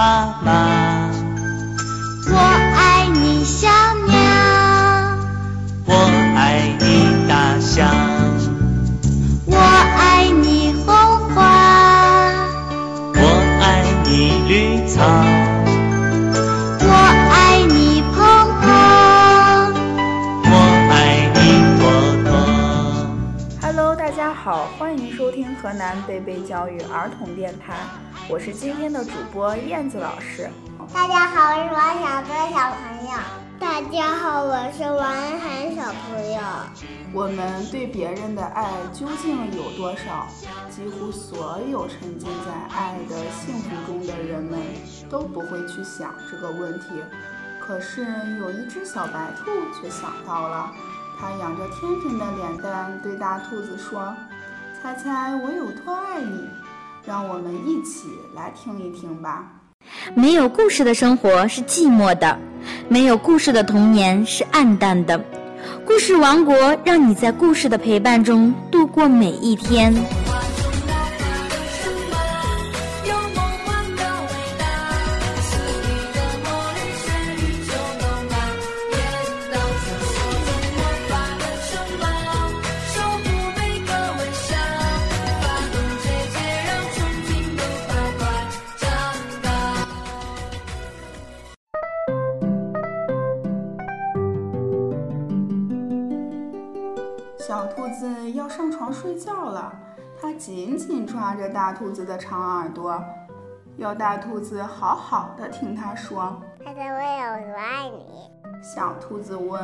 妈妈。我爱你，小鸟。我爱你，大象。我爱你，红花。我爱你，绿草。收听河南贝贝教育儿童电台，我是今天的主播燕子老师。大家好，我是王小多小朋友。大家好，我是王安涵小朋友。我们对别人的爱究竟有多少？几乎所有沉浸在爱的幸福中的人们都不会去想这个问题。可是有一只小白兔却想到了，它仰着天真的脸蛋对大兔子说：“猜猜我有多爱你？”让我们一起来听一听吧。没有故事的生活是寂寞的，没有故事的童年是暗淡的。故事王国让你在故事的陪伴中度过每一天。小兔子要上床睡觉了，它紧紧抓着大兔子的长耳朵，要大兔子好好的听它说。猜猜我有多爱你？小兔子问。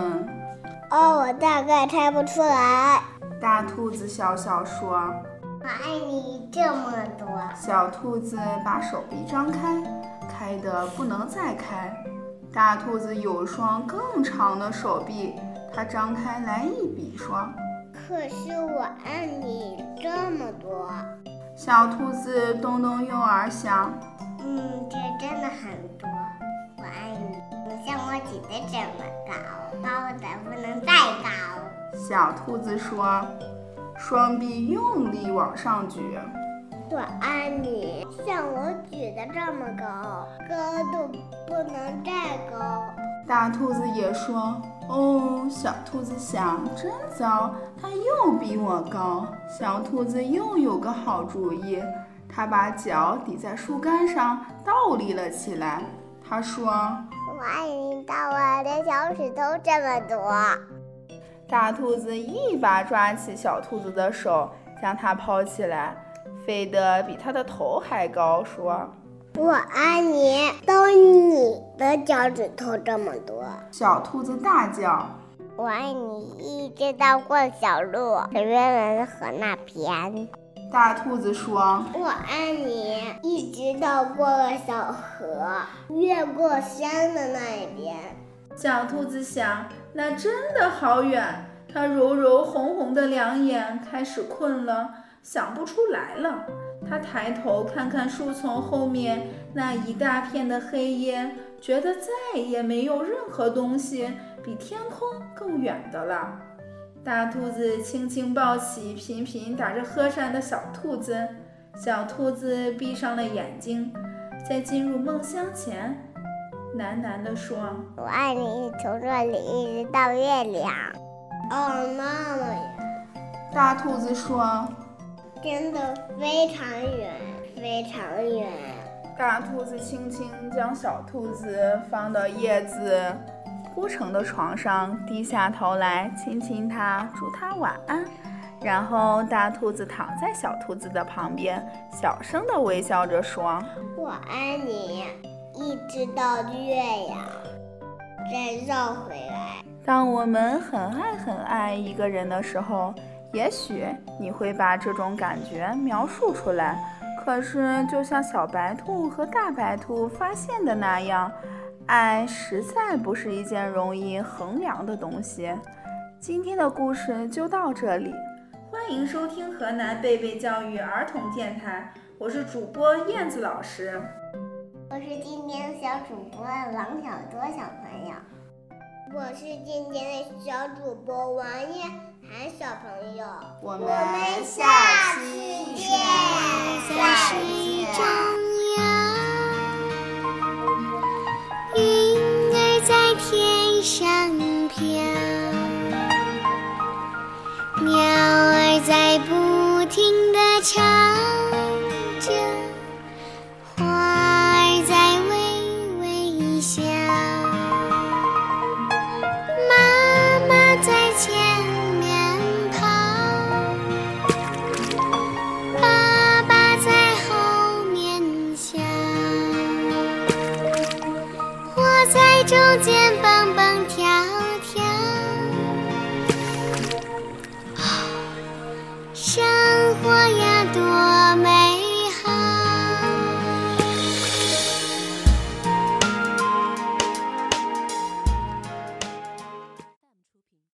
哦，我大概猜不出来。大兔子笑笑说。我爱你这么多。小兔子把手臂张开，开得不能再开。大兔子有双更长的手臂，它张开来一比说。可是我爱你这么多。小兔子东东右耳想，嗯，这真的很多。我爱你，你像我举得这么高，高的不能再高。小兔子说，双臂用力往上举。我爱你，像我举得这么高，高度不能再高。大兔子也说。哦，小兔子想，真糟，它又比我高。小兔子又有个好主意，它把脚抵在树干上，倒立了起来。它说：“我爱到我的小指头这么多。”大兔子一把抓起小兔子的手，将它抛起来，飞得比它的头还高，说。我爱你，到你的脚趾头这么多。小兔子大叫：“我爱你，一直到过小路，远远的河那边。”大兔子说：“我爱你，一直到过了小河，越过山的那一边。”小兔子想，那真的好远。它揉揉红红的两眼，开始困了，想不出来了。他抬头看看树丛后面那一大片的黑烟，觉得再也没有任何东西比天空更远的了。大兔子轻轻抱起频频打着呵扇的小兔子，小兔子闭上了眼睛，在进入梦乡前，喃喃地说：“我爱你，从这里一直到月亮。”哦，妈妈呀。大兔子说。真的非常远，非常远。大兔子轻轻将小兔子放到叶子铺成的床上，低下头来亲亲它，祝它晚安。然后大兔子躺在小兔子的旁边，小声地微笑着说：“我爱你，一直到月亮再绕回来。”当我们很爱很爱一个人的时候。也许你会把这种感觉描述出来，可是就像小白兔和大白兔发现的那样，爱实在不是一件容易衡量的东西。今天的故事就到这里，欢迎收听河南贝贝教育儿童电台，我是主播燕子老师，我是今天的小主播王小多小朋友。我是今天的小主播王燕涵小朋友，我们下下期期见见，下期中间蹦蹦跳跳。生活呀